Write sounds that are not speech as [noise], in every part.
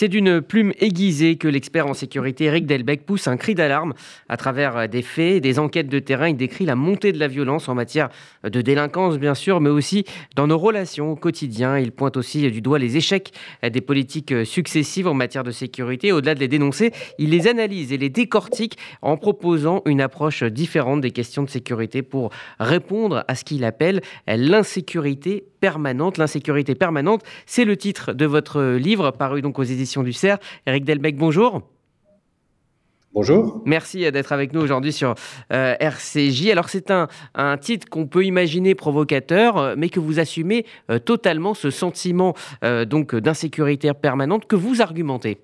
C'est d'une plume aiguisée que l'expert en sécurité Eric Delbecq pousse un cri d'alarme. À travers des faits des enquêtes de terrain, il décrit la montée de la violence en matière de délinquance, bien sûr, mais aussi dans nos relations au quotidien. Il pointe aussi du doigt les échecs des politiques successives en matière de sécurité. Au-delà de les dénoncer, il les analyse et les décortique en proposant une approche différente des questions de sécurité pour répondre à ce qu'il appelle l'insécurité permanente. L'insécurité permanente, c'est le titre de votre livre paru donc aux éditions du CERF. Eric Delbecq, bonjour. Bonjour. Merci d'être avec nous aujourd'hui sur euh, RCJ. Alors c'est un, un, titre qu'on peut imaginer provocateur, euh, mais que vous assumez euh, totalement ce sentiment donc d'insécurité permanente que vous argumentez?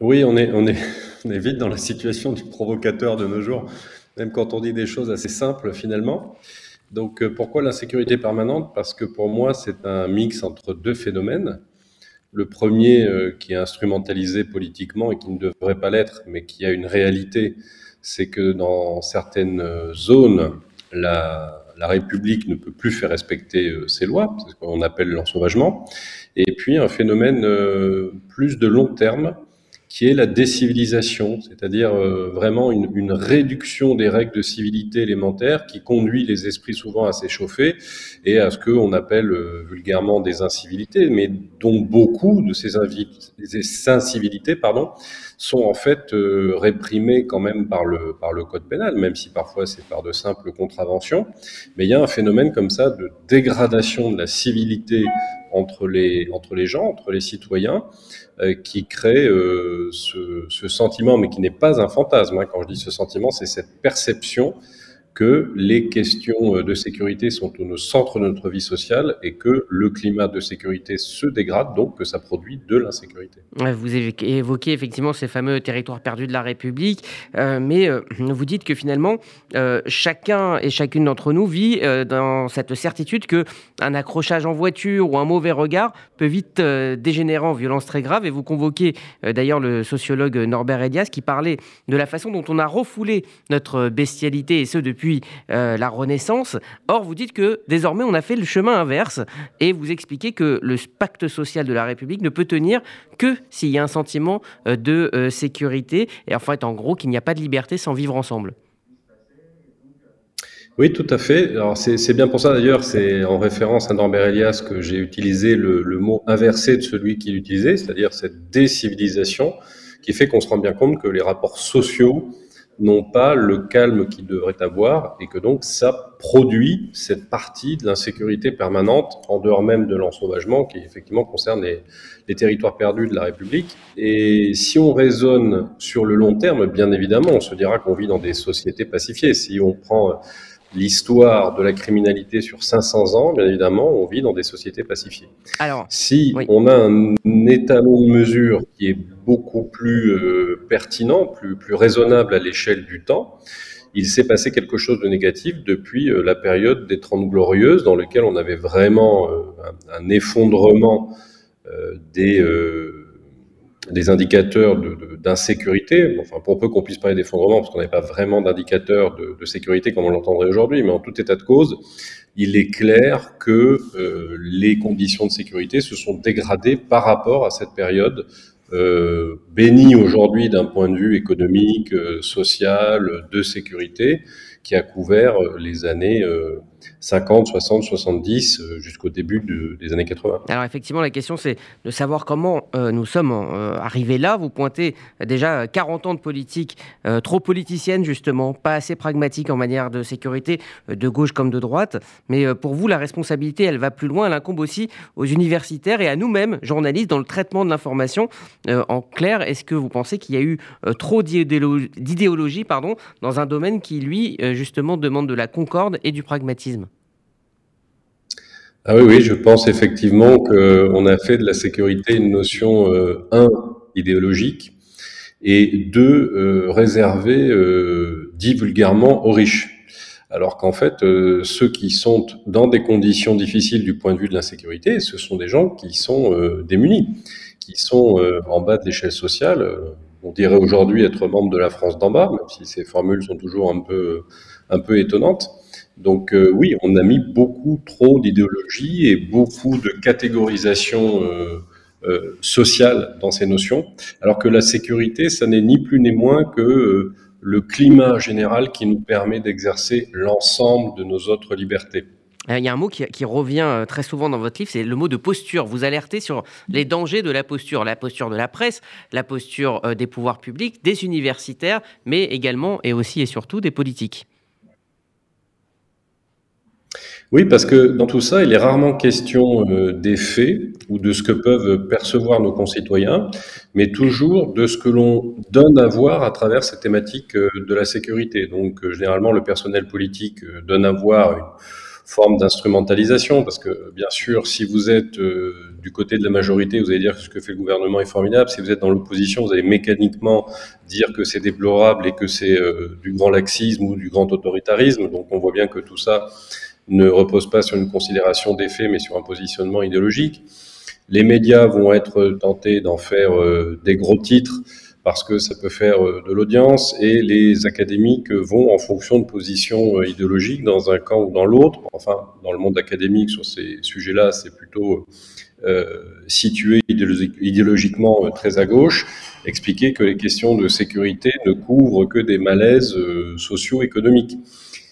Oui, on est, on, est, [laughs] on est vite dans la situation du provocateur de nos jours, même quand on dit des choses assez simples finalement. Donc pourquoi l'insécurité permanente? Parce que pour moi c'est un mix entre deux phénomènes. Le premier euh, qui est instrumentalisé politiquement et qui ne devrait pas l'être, mais qui a une réalité, c'est que dans certaines euh, zones, la, République ne peut plus faire respecter euh, ses lois, c'est ce qu'on appelle l'ensauvagement. Et puis un phénomène plus de long terme, qui est la décivilisation, c'est-à-dire euh, vraiment une, une, réduction des règles de civilité élémentaires qui conduit les esprits souvent à s'échauffer et à ce qu'on appelle euh, vulgairement des incivilités, mais dont beaucoup de ces, ces incivilités pardon, sont en fait euh, réprimées quand même par le, par le code pénal, même si parfois c'est par de simples contraventions. Mais il y a un phénomène comme ça de dégradation de la civilité entre les, entre les gens, entre les citoyens, euh, qui crée euh, ce, sentiment, mais qui n'est pas un fantasme. Hein. Quand je dis ce sentiment, c'est cette perception que les questions euh, de sécurité sont au centre de notre vie sociale et que le climat de sécurité se dégrade, donc que ça produit de l'insécurité. Vous évoquez effectivement ces fameux territoires perdus de la République, euh, mais euh, vous dites que finalement, chacun et chacune d'entre nous vit dans cette certitude que un accrochage en voiture ou un mauvais regard peut vite dégénérer en violence très grave. Et vous convoquez d'ailleurs le sociologue Norbert Elias qui parlait de la façon dont on a refoulé notre bestialité, et ce depuis euh, la Renaissance. Or, vous dites que désormais, on a fait le chemin inverse et vous expliquez que le pacte social de la République ne peut tenir que s'il y a un sentiment euh, de euh, sécurité et en fait, en gros, qu'il n'y a pas de liberté sans vivre ensemble. Oui, tout à fait. Alors c'est bien pour ça d'ailleurs, c'est en référence à Norbert Elias que j'ai utilisé le, le, mot inversé de celui qu'il utilisait, c'est-à-dire cette décivilisation qui fait qu'on se rend bien compte que les rapports sociaux n'ont pas le calme qu'ils devraient avoir et que donc ça produit cette partie de l'insécurité permanente en dehors même de l'ensauvagement qui effectivement concerne les, les, territoires perdus de la République. Et si on raisonne sur le long terme, bien évidemment, on se dira qu'on vit dans des sociétés pacifiées. Si on prend l'histoire de la criminalité sur 500 ans, bien évidemment, on vit dans des sociétés pacifiées. Alors, si on a un, étalon de mesure qui est beaucoup plus euh, pertinent, plus, plus raisonnable à l'échelle du temps, il s'est passé quelque chose de négatif depuis euh, la période des Trente Glorieuses, dans lequel on avait vraiment euh, un, un, effondrement des des indicateurs d'insécurité. De, enfin, pour peu qu'on puisse parler d'effondrement, parce qu'on n'avait pas vraiment d'indicateurs de, sécurité comme on l'entendrait aujourd'hui, mais en tout état de cause, il est clair que euh, les conditions de sécurité se sont dégradées par rapport à cette période euh, bénie aujourd'hui d'un point de vue économique, euh, social, de sécurité, qui a couvert les années 50, 60, 70 jusqu'au début des années 80. Alors effectivement, la question c'est de savoir comment euh, nous sommes euh, arrivés là. Vous pointez déjà 40 ans de politique trop politicienne justement, pas assez pragmatique en manière de sécurité, de gauche comme de droite. Mais pour vous, la responsabilité, elle va plus loin. Elle incombe aussi aux universitaires et à nous-mêmes, journalistes, dans le traitement de l'information. en clair, est-ce que vous pensez qu'il y a eu trop d'idéologie pardon, dans un domaine qui, lui, justement, demande de la concorde et du pragmatisme? Ah oui, oui, je pense effectivement qu'on a fait de la sécurité une notion, euh, un, idéologique, et deux, euh, réservée, euh, dit vulgairement, aux riches. Alors qu'en fait, ceux qui sont dans des conditions difficiles du point de vue de l'insécurité, ce sont des gens qui sont démunis, qui sont en bas de l'échelle sociale. On dirait aujourd'hui être membre de la France d'en bas, même si ces formules sont toujours un peu, un peu étonnantes. Donc euh, oui, on a mis beaucoup trop d'idéologie et beaucoup de catégorisation euh, sociale dans ces notions, alors que la sécurité, ça n'est ni plus ni moins que le climat général qui nous permet d'exercer l'ensemble de nos autres libertés. Euh, il y a un mot qui, revient euh, très souvent dans votre livre, c'est le mot de posture. Vous alertez sur les dangers de la posture, la posture de la presse, la posture euh, des pouvoirs publics, des universitaires, mais également et aussi et surtout des politiques. Oui, parce que dans tout ça, il est rarement question des faits ou de ce que peuvent percevoir nos concitoyens, mais toujours de ce que l'on donne à voir à travers cette thématique de la sécurité. Donc, généralement, le personnel politique donne à voir une forme d'instrumentalisation, parce que bien sûr, si vous êtes euh, du côté de la majorité, vous allez dire que ce que fait le gouvernement est formidable. Si vous êtes dans l'opposition, vous allez mécaniquement dire que c'est déplorable et que c'est euh, du grand laxisme ou du grand autoritarisme. Donc on voit bien que tout ça ne repose pas sur une considération des faits, mais sur un positionnement idéologique. Les médias vont être tentés d'en faire euh, des gros titres parce que ça peut faire euh, de l'audience et les académiques vont en fonction de positions euh, idéologiques dans un camp ou dans l'autre. Enfin, dans le monde académique, sur ces sujets-là, c'est plutôt situé idéologiquement très à gauche, expliquer que les questions de sécurité ne couvrent que des malaises socio-économiques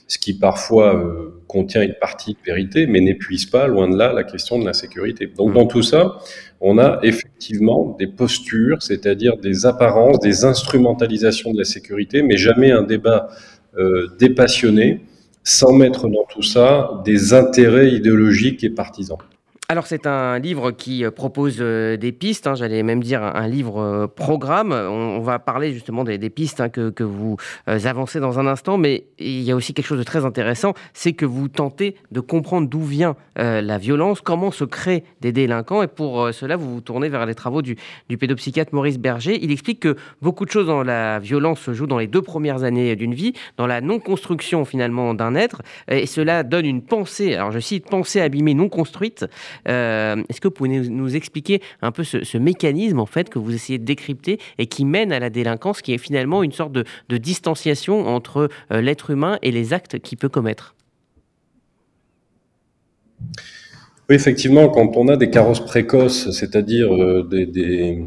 ce qui parfois euh, contient une partie de vérité, mais n'épuise pas, loin de là, la question de la sécurité. Donc dans tout ça, on a effectivement des postures, c'est-à-dire des apparences, des instrumentalisations de la sécurité, mais jamais un débat euh, dépassionné, sans mettre dans tout ça des intérêts idéologiques et partisans. Alors c'est un livre qui euh, propose euh, des pistes, hein, j'allais même dire un livre euh, programme. On, va parler justement des, pistes hein, que, vous avancez dans un instant, mais il y a aussi quelque chose de très intéressant, c'est que vous tentez de comprendre d'où vient la violence, comment se créent des délinquants, et pour cela vous vous tournez vers les travaux du, du, pédopsychiatre Maurice Berger. Il explique que beaucoup de choses dans la violence se jouent dans les deux premières années d'une vie, dans la non-construction finalement d'un être, et cela donne une pensée, alors je cite, pensée abîmée non construite. Euh, est-ce que vous pouvez nous, expliquer un peu ce, mécanisme en fait que vous essayez de décrypter et qui mène à la délinquance, qui est finalement une sorte de, distanciation entre euh, l'être humain et les actes qu'il peut commettre? Oui, effectivement, quand on a des carrosses précoces, c'est-à-dire euh, des,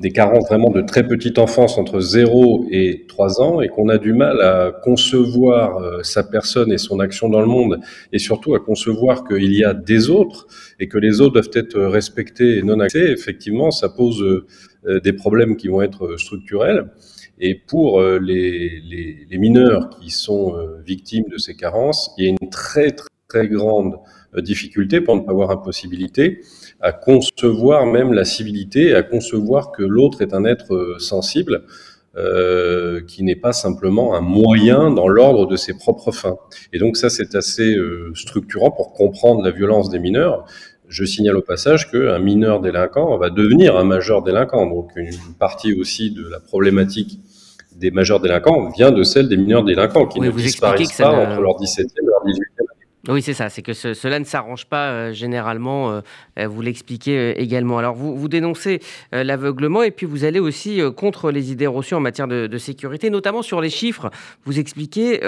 des carences vraiment de très petite enfance entre 0 et 3 ans et qu'on a du mal à concevoir euh, sa personne et son action dans le monde et surtout à concevoir qu'il y a des autres et que les autres doivent être respectés et non accès, effectivement, ça pose euh, des problèmes qui vont être structurels. Et pour euh, les, les, les mineurs qui sont victimes de ces carences, il y a une très très, très grande difficulté, pour ne pas avoir impossibilité, à concevoir même la civilité, à concevoir que l'autre est un être euh, sensible, euh, qui n'est pas simplement un moyen dans l'ordre de ses propres fins. Et donc ça, c'est assez euh, structurant pour comprendre la violence des mineurs. Je signale au passage qu'un mineur délinquant va devenir un majeur délinquant. Donc une partie aussi de la problématique des majeurs délinquants vient de celle des mineurs délinquants qui ne disparaissent pas entre leur 17e et leur 18e oui, c'est ça. C'est que cela ne s'arrange pas euh, généralement. Euh, euh, vous l'expliquez également. Alors, vous, dénoncez l'aveuglement et puis vous allez aussi contre les idées reçues en matière de, sécurité, notamment sur les chiffres. Vous expliquez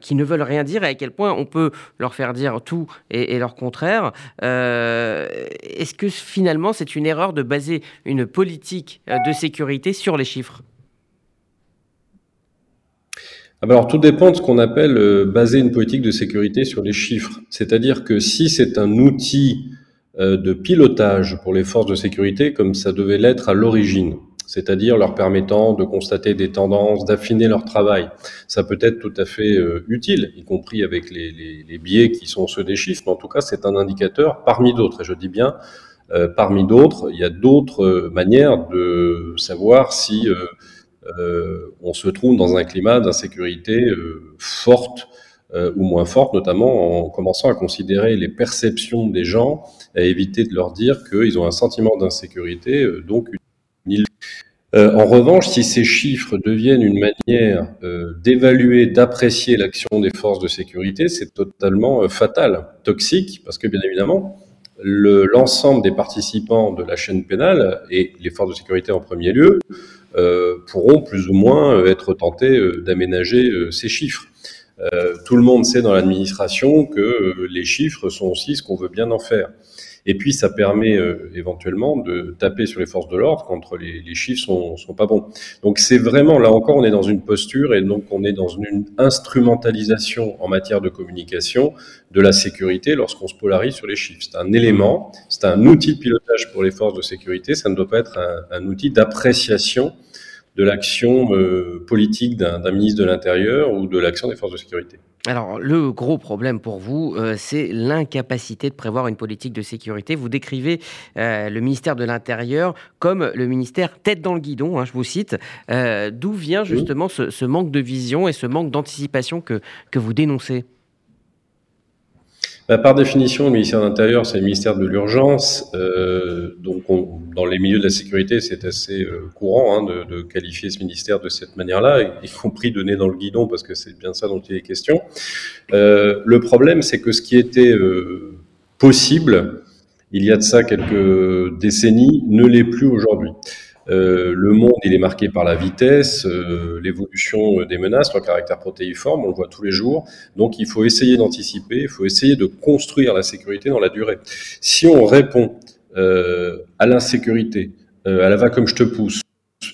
qu'ils ne veulent rien dire et à quel point on peut leur faire dire tout et, leur contraire. Est-ce que finalement c'est une erreur de baser une politique de sécurité sur les chiffres? Alors tout dépend de ce qu'on appelle euh, baser une politique de sécurité sur les chiffres. C'est-à-dire que si c'est un outil euh, de pilotage pour les forces de sécurité, comme ça devait l'être à l'origine, c'est-à-dire leur permettant de constater des tendances, d'affiner leur travail, ça peut être tout à fait euh, utile, y compris avec les, les, les, biais qui sont ceux des chiffres. Mais en tout cas, c'est un indicateur parmi d'autres. Et je dis bien parmi d'autres. Il y a d'autres manières de savoir si euh, on se trouve dans un climat d'insécurité euh, forte euh, ou moins forte, notamment en commençant à considérer les perceptions des gens, à éviter de leur dire qu'ils ont un sentiment d'insécurité, donc une en revanche, si ces chiffres deviennent une manière d'évaluer, d'apprécier l'action des forces de sécurité, c'est totalement fatal, toxique, parce que bien évidemment, l'ensemble des participants de la chaîne pénale, et les forces de sécurité en premier lieu, pourront plus ou moins euh, être tentés euh, d'aménager ces chiffres. tout le monde sait dans l'administration que les chiffres sont aussi ce qu'on veut bien en faire. Et puis, ça permet euh, éventuellement de taper sur les forces de l'ordre quand les, chiffres sont, sont pas bons. Donc, c'est vraiment, là encore, on est dans une posture et donc on est dans une instrumentalisation en matière de communication de la sécurité lorsqu'on se polarise sur les chiffres. C'est un élément, c'est un outil de pilotage pour les forces de sécurité, ça ne doit pas être un, un outil d'appréciation de l'action euh, politique d'un ministre de l'Intérieur ou de l'action des forces de sécurité. Alors, le gros problème pour vous, euh, c'est l'incapacité de prévoir une politique de sécurité. Vous décrivez euh, le ministère de l'Intérieur comme le ministère tête dans le guidon, hein, je vous cite. D'où vient justement ce, ce, manque de vision et ce manque d'anticipation que, que vous dénoncez? Bah, par définition, le ministère de l'Intérieur, c'est le ministère de l'urgence. Euh, donc, dans les milieux de la sécurité, c'est assez euh, courant hein, de, de, qualifier ce ministère de cette manière-là, y compris donner dans le guidon, parce que c'est bien ça dont il est question. Euh, le problème, c'est que ce qui était euh, possible il y a de ça quelques décennies ne l'est plus aujourd'hui. Euh, le monde, il est marqué par la vitesse, euh, l'évolution des menaces, leur caractère protéiforme, on le voit tous les jours. Donc, il faut essayer d'anticiper, il faut essayer de construire la sécurité dans la durée. Si on répond euh, à l'insécurité, à la va comme je te pousse,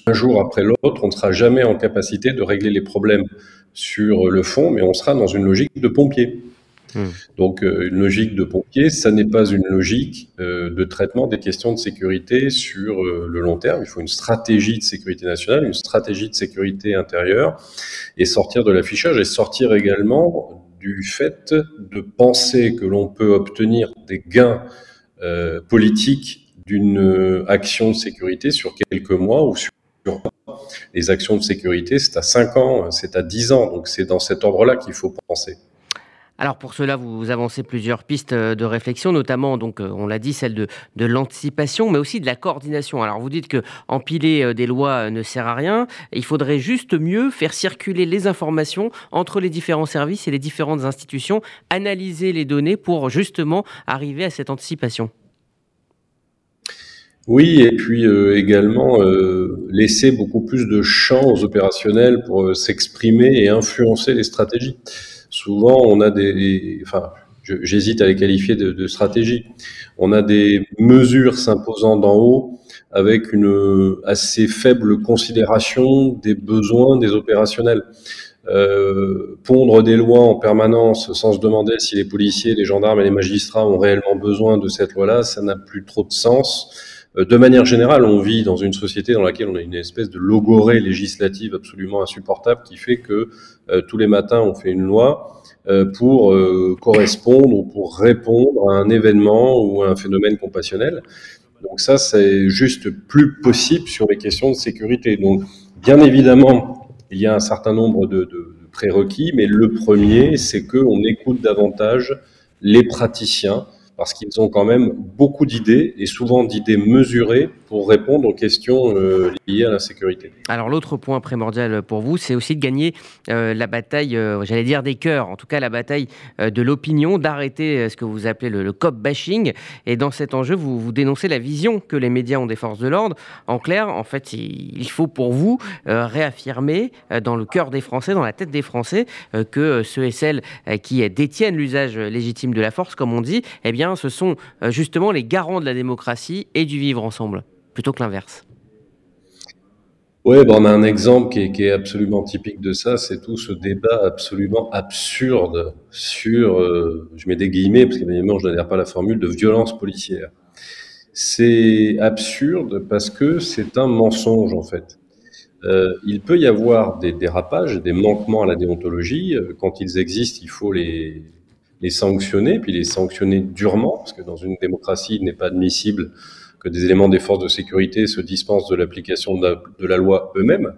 un jour après l'autre, on ne sera jamais en capacité de régler les problèmes sur le fond, mais on sera dans une logique de pompier. Hmm. Donc euh, une logique de pompier, ça n'est pas une logique euh, de traitement des questions de sécurité sur euh, le long terme. Il faut une stratégie de sécurité nationale, une stratégie de sécurité intérieure et sortir de l'affichage et sortir également du fait de penser que l'on peut obtenir des gains politiques d'une action de sécurité sur quelques mois ou sur les actions de sécurité, c'est à 5 ans, c'est à 10 ans. Donc c'est dans cet ordre-là qu'il faut penser. Alors pour cela, vous avancez plusieurs pistes euh, de réflexion, notamment, donc, euh, on l'a dit, celle de, l'anticipation, mais aussi de la coordination. Alors vous dites que empiler euh, des lois ne sert à rien. Il faudrait juste mieux faire circuler les informations entre les différents services et les différentes institutions, analyser les données pour justement arriver à cette anticipation. Oui, et puis également laisser beaucoup plus de champs aux opérationnels pour s'exprimer et influencer les stratégies souvent on a des, enfin, j'hésite à les qualifier de, stratégie. On a des mesures s'imposant d'en haut avec une assez faible considération des besoins des opérationnels. Euh, pondre des lois en permanence sans se demander si les policiers, les gendarmes et les magistrats ont réellement besoin de cette loi-là, ça n'a plus trop de sens. Euh, de manière générale, on vit dans une société dans laquelle on a une espèce de logorée législative absolument insupportable qui fait que euh, tous les matins on fait une loi euh, pour correspondre ou pour répondre à un événement ou à un phénomène compassionnel. Donc ça, c'est juste plus possible sur les questions de sécurité. Donc, bien évidemment, il y a un certain nombre de, de prérequis, mais le premier, c'est qu'on écoute davantage les praticiens, parce qu'ils ont quand même beaucoup d'idées et souvent d'idées mesurées pour répondre aux questions euh, liées à l'insécurité. Alors l'autre point primordial pour vous, c'est aussi de gagner euh, la bataille, euh, j'allais dire des cœurs, en tout cas la bataille de l'opinion, d'arrêter ce que vous appelez le, cop bashing. Et dans cet enjeu, vous, vous dénoncez la vision que les médias ont des forces de l'ordre. En clair, en fait, il faut pour vous réaffirmer dans le cœur des Français, dans la tête des Français, que ceux et celles qui détiennent l'usage légitime de la force, comme on dit, eh bien, ce sont justement les garants de la démocratie et du vivre ensemble plutôt que l'inverse Oui, ben on a un exemple qui est, absolument typique de ça, c'est tout ce débat absolument absurde sur, euh, je mets des guillemets parce qu'évidemment je n'adhère pas à la formule, de violence policière. C'est absurde parce que c'est un mensonge en fait. Euh, il peut y avoir des dérapages, des manquements à la déontologie. Euh, quand ils existent, il faut les, les sanctionner, puis les sanctionner durement, parce que dans une démocratie, il n'est pas admissible que des éléments des forces de sécurité se dispensent de l'application de, la loi eux-mêmes.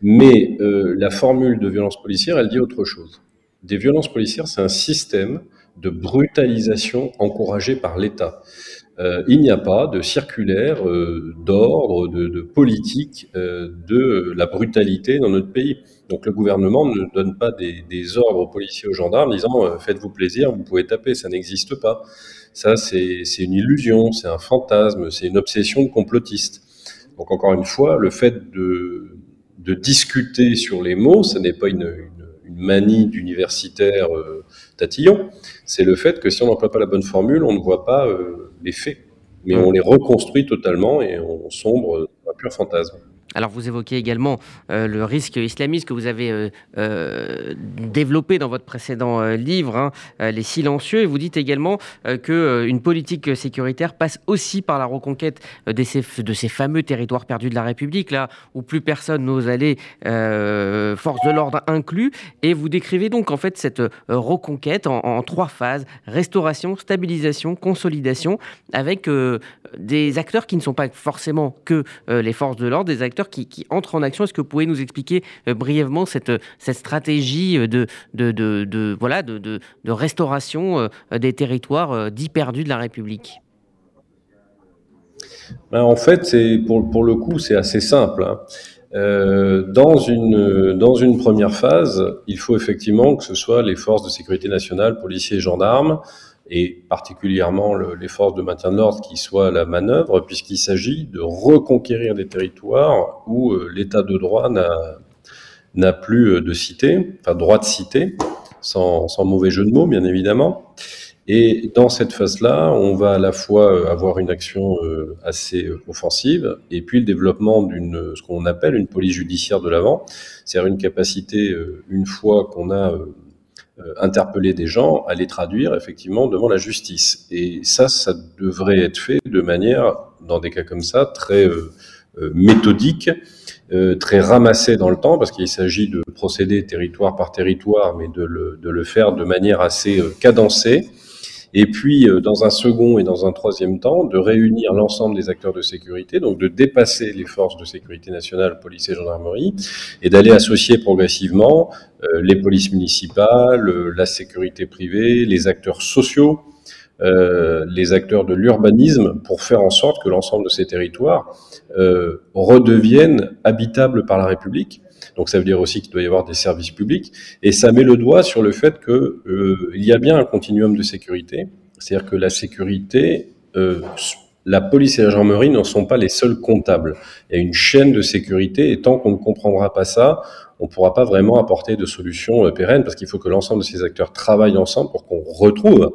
Mais euh, la formule de violence policière, elle dit autre chose. Des violences policières, c'est un système de brutalisation encouragé par l'État. Euh, il n'y a pas de circulaire euh, d'ordre, de, politique euh, de la brutalité dans notre pays. Donc le gouvernement ne donne pas des, ordres aux policiers, aux gendarmes, disant faites-vous plaisir, vous pouvez taper, ça n'existe pas. Ça, c'est une illusion, c'est un fantasme, c'est une obsession de complotiste. Donc encore une fois, le fait de, discuter sur les mots, ce n'est pas une, manie d'universitaire tatillon, c'est le fait que si on n'emploie pas la bonne formule, on ne voit pas les faits, mais on les reconstruit totalement et on sombre dans un pur fantasme. Alors vous évoquez également euh, le risque islamiste que vous avez euh, euh, développé dans votre précédent livre, hein, Les Silencieux, et vous dites également qu'une politique sécuritaire passe aussi par la reconquête de ces, fameux territoires perdus de la République, là où plus personne n'ose aller, force de l'ordre inclus, et vous décrivez donc en fait cette reconquête en, en trois phases, restauration, stabilisation, consolidation, avec des acteurs qui ne sont pas forcément que les forces de l'ordre, des acteurs qui, entrent en action. Est-ce que vous pouvez nous expliquer euh, brièvement cette, cette stratégie euh, de, de, de, voilà, de, de, restauration euh, des territoires dits perdus de la République? Ben, En fait, pour, pour le coup, c'est assez simple. Hein. dans, une, dans une première phase, il faut effectivement que ce soit les forces de sécurité nationale, policiers et gendarmes, et particulièrement les forces de maintien de l'ordre qui soient à la manœuvre, puisqu'il s'agit de reconquérir des territoires où euh, l'état de droit n'a plus euh, de cité, enfin droit de cité, sans, sans, mauvais jeu de mots bien évidemment. Et dans cette phase-là, on va à la fois euh, avoir une action assez offensive et puis le développement d'une ce qu'on appelle une police judiciaire de l'avant, c'est-à-dire une capacité, une fois qu'on a interpeller des gens, à les traduire effectivement devant la justice. Et ça, ça devrait être fait de manière, dans des cas comme ça, très euh, euh, méthodique, très ramassée dans le temps, parce qu'il s'agit de procéder territoire par territoire, mais de le, de le faire de manière assez cadencée et puis, euh, dans un second et dans un troisième temps, de réunir l'ensemble des acteurs de sécurité, donc de dépasser les forces de sécurité nationale, police et gendarmerie, et d'aller associer progressivement euh, les polices municipales, euh, la sécurité privée, les acteurs sociaux, les acteurs de l'urbanisme pour faire en sorte que l'ensemble de ces territoires redeviennent habitables par la République. Donc ça veut dire aussi qu'il doit y avoir des services publics. Et ça met le doigt sur le fait qu'il euh, y a bien un continuum de sécurité. C'est-à-dire que la sécurité, euh, la police et la gendarmerie n'en sont pas les seuls comptables. Il y a une chaîne de sécurité et tant qu'on ne comprendra pas ça, on ne pourra pas vraiment apporter de solutions euh, pérennes parce qu'il faut que l'ensemble de ces acteurs travaillent ensemble pour qu'on retrouve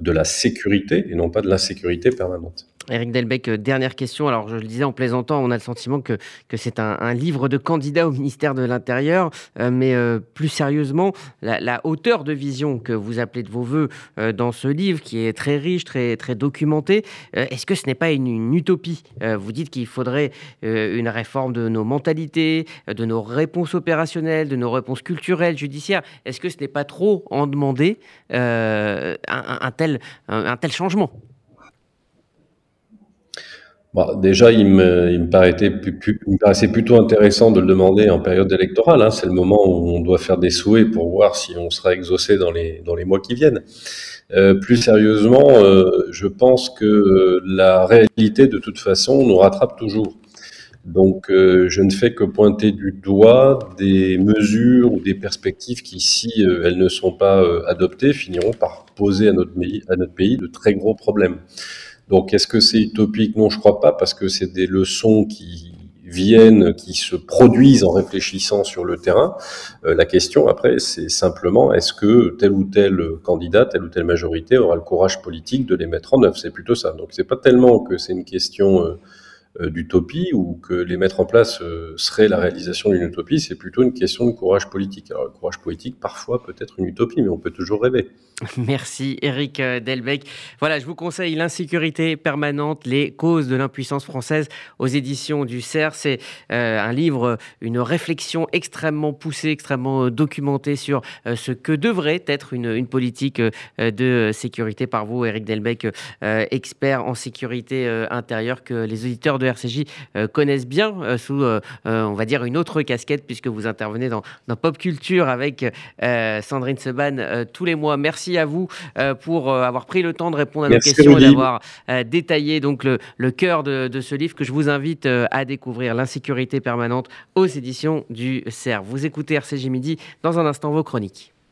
de la sécurité et non pas de l'insécurité permanente. Eric Delbecq, euh, dernière question. Alors, je le disais en plaisantant, on a le sentiment que, que c'est un, livre de candidat au ministère de l'Intérieur, euh, mais euh, plus sérieusement, la, hauteur de vision que vous appelez de vos voeux dans ce livre, qui est très riche, très, très documenté, est-ce que ce n'est pas une, utopie? Vous dites qu'il faudrait une réforme de nos mentalités, de nos réponses opérationnelles, de nos réponses culturelles, judiciaires. Est-ce que ce n'est pas trop en demander un, tel, un tel changement? Déjà, il me, paraissait, plutôt intéressant de le demander en période électorale. Hein. C'est le moment où on doit faire des souhaits pour voir si on sera exaucé dans les, dans les mois qui viennent. Euh, plus sérieusement, euh, je pense que la réalité, de toute façon, nous rattrape toujours. Donc, euh, je ne fais que pointer du doigt des mesures ou des perspectives qui, si elles ne sont pas adoptées, finiront par poser à notre, à notre pays de très gros problèmes. Donc, est-ce que c'est utopique? Non, je crois pas, parce que c'est des leçons qui viennent, qui se produisent en réfléchissant sur le terrain. Euh, la question après, c'est simplement est-ce que tel ou tel candidat, telle ou telle majorité aura le courage politique de les mettre en œuvre? C'est plutôt ça. Donc, c'est pas tellement que c'est une question euh, d'utopie ou que les mettre en place euh, serait la réalisation d'une utopie, c'est plutôt une question de courage politique. Alors le courage politique, parfois peut-être une utopie, mais on peut toujours rêver. [laughs] Merci Eric euh, Delbecq. Voilà, je vous conseille L'insécurité permanente, les causes de l'impuissance française aux éditions du CERF. C'est un livre, une réflexion extrêmement poussée, extrêmement documentée sur ce que devrait être une, une politique de sécurité par vous, Eric Delbecq, expert en sécurité intérieure que les auditeurs de RCJ euh, connaissent bien euh, sous, euh, on va dire, une autre casquette, puisque vous intervenez dans, Pop Culture avec Sandrine Seban tous les mois. Merci à vous pour avoir pris le temps de répondre à nos questions et d'avoir détaillé donc le, cœur de, de, ce livre que je vous invite à découvrir, L'insécurité permanente aux éditions du CERF. Vous écoutez RCJ Midi, dans un instant vos chroniques.